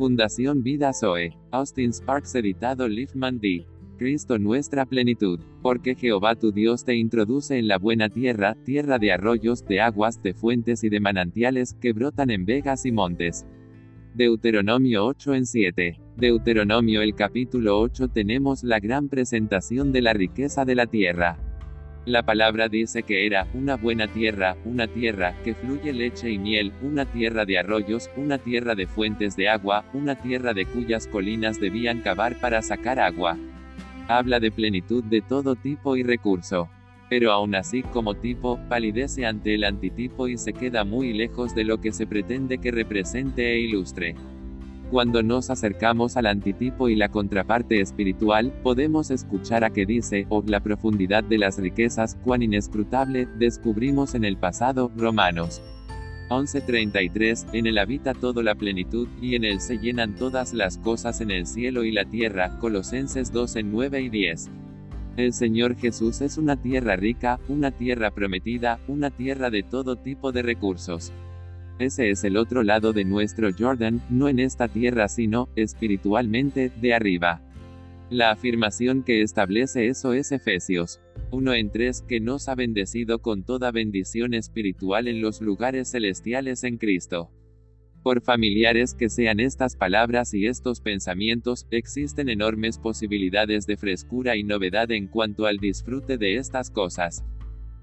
Fundación Vida Zoe. Austin Sparks editado Liefman D. Cristo nuestra plenitud. Porque Jehová tu Dios te introduce en la buena tierra, tierra de arroyos, de aguas, de fuentes y de manantiales, que brotan en vegas y montes. Deuteronomio 8 en 7. Deuteronomio el capítulo 8 tenemos la gran presentación de la riqueza de la tierra. La palabra dice que era una buena tierra, una tierra que fluye leche y miel, una tierra de arroyos, una tierra de fuentes de agua, una tierra de cuyas colinas debían cavar para sacar agua. Habla de plenitud de todo tipo y recurso. Pero aún así como tipo, palidece ante el antitipo y se queda muy lejos de lo que se pretende que represente e ilustre. Cuando nos acercamos al antitipo y la contraparte espiritual, podemos escuchar a que dice, oh, la profundidad de las riquezas, cuán inescrutable, descubrimos en el pasado, Romanos. 11:33, en él habita toda la plenitud, y en él se llenan todas las cosas en el cielo y la tierra, Colosenses 12:9 y 10. El Señor Jesús es una tierra rica, una tierra prometida, una tierra de todo tipo de recursos. Ese es el otro lado de nuestro Jordan, no en esta tierra sino, espiritualmente, de arriba. La afirmación que establece eso es Efesios 1 en 3, que nos ha bendecido con toda bendición espiritual en los lugares celestiales en Cristo. Por familiares que sean estas palabras y estos pensamientos, existen enormes posibilidades de frescura y novedad en cuanto al disfrute de estas cosas.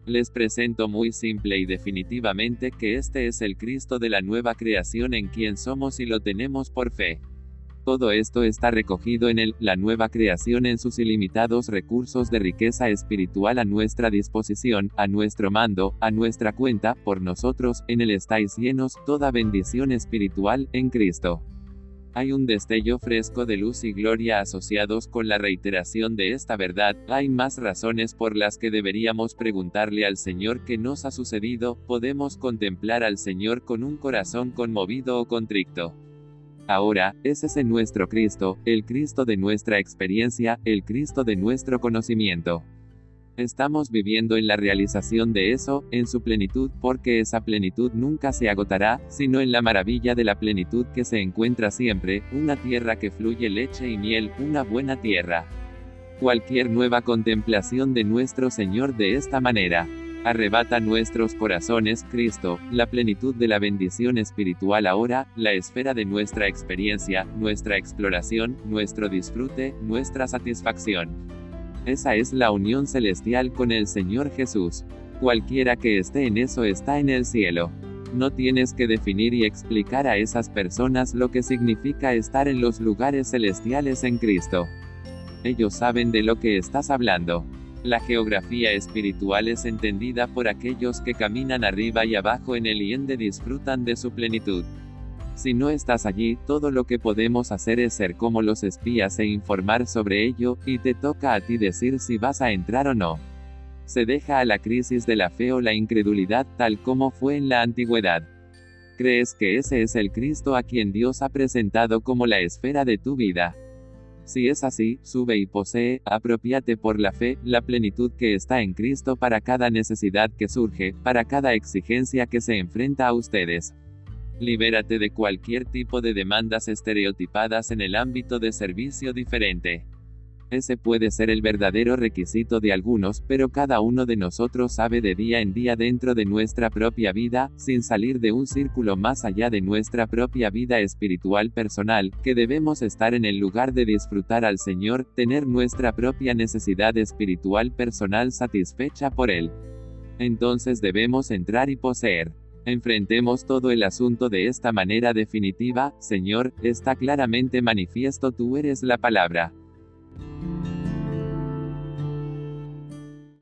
Les presento muy simple y definitivamente que este es el Cristo de la nueva creación en quien somos y lo tenemos por fe. Todo esto está recogido en él, la nueva creación en sus ilimitados recursos de riqueza espiritual a nuestra disposición, a nuestro mando, a nuestra cuenta, por nosotros, en él estáis llenos, toda bendición espiritual, en Cristo. Hay un destello fresco de luz y gloria asociados con la reiteración de esta verdad, hay más razones por las que deberíamos preguntarle al Señor qué nos ha sucedido, podemos contemplar al Señor con un corazón conmovido o contricto. Ahora, ese es nuestro Cristo, el Cristo de nuestra experiencia, el Cristo de nuestro conocimiento. Estamos viviendo en la realización de eso, en su plenitud, porque esa plenitud nunca se agotará, sino en la maravilla de la plenitud que se encuentra siempre, una tierra que fluye leche y miel, una buena tierra. Cualquier nueva contemplación de nuestro Señor de esta manera, arrebata nuestros corazones, Cristo, la plenitud de la bendición espiritual ahora, la esfera de nuestra experiencia, nuestra exploración, nuestro disfrute, nuestra satisfacción. Esa es la unión celestial con el Señor Jesús. Cualquiera que esté en eso está en el cielo. No tienes que definir y explicar a esas personas lo que significa estar en los lugares celestiales en Cristo. Ellos saben de lo que estás hablando. La geografía espiritual es entendida por aquellos que caminan arriba y abajo en el y disfrutan de su plenitud. Si no estás allí, todo lo que podemos hacer es ser como los espías e informar sobre ello, y te toca a ti decir si vas a entrar o no. Se deja a la crisis de la fe o la incredulidad tal como fue en la antigüedad. ¿Crees que ese es el Cristo a quien Dios ha presentado como la esfera de tu vida? Si es así, sube y posee, apropiate por la fe, la plenitud que está en Cristo para cada necesidad que surge, para cada exigencia que se enfrenta a ustedes. Libérate de cualquier tipo de demandas estereotipadas en el ámbito de servicio diferente. Ese puede ser el verdadero requisito de algunos, pero cada uno de nosotros sabe de día en día dentro de nuestra propia vida, sin salir de un círculo más allá de nuestra propia vida espiritual personal, que debemos estar en el lugar de disfrutar al Señor, tener nuestra propia necesidad espiritual personal satisfecha por Él. Entonces debemos entrar y poseer. Enfrentemos todo el asunto de esta manera definitiva, Señor, está claramente manifiesto tú eres la palabra.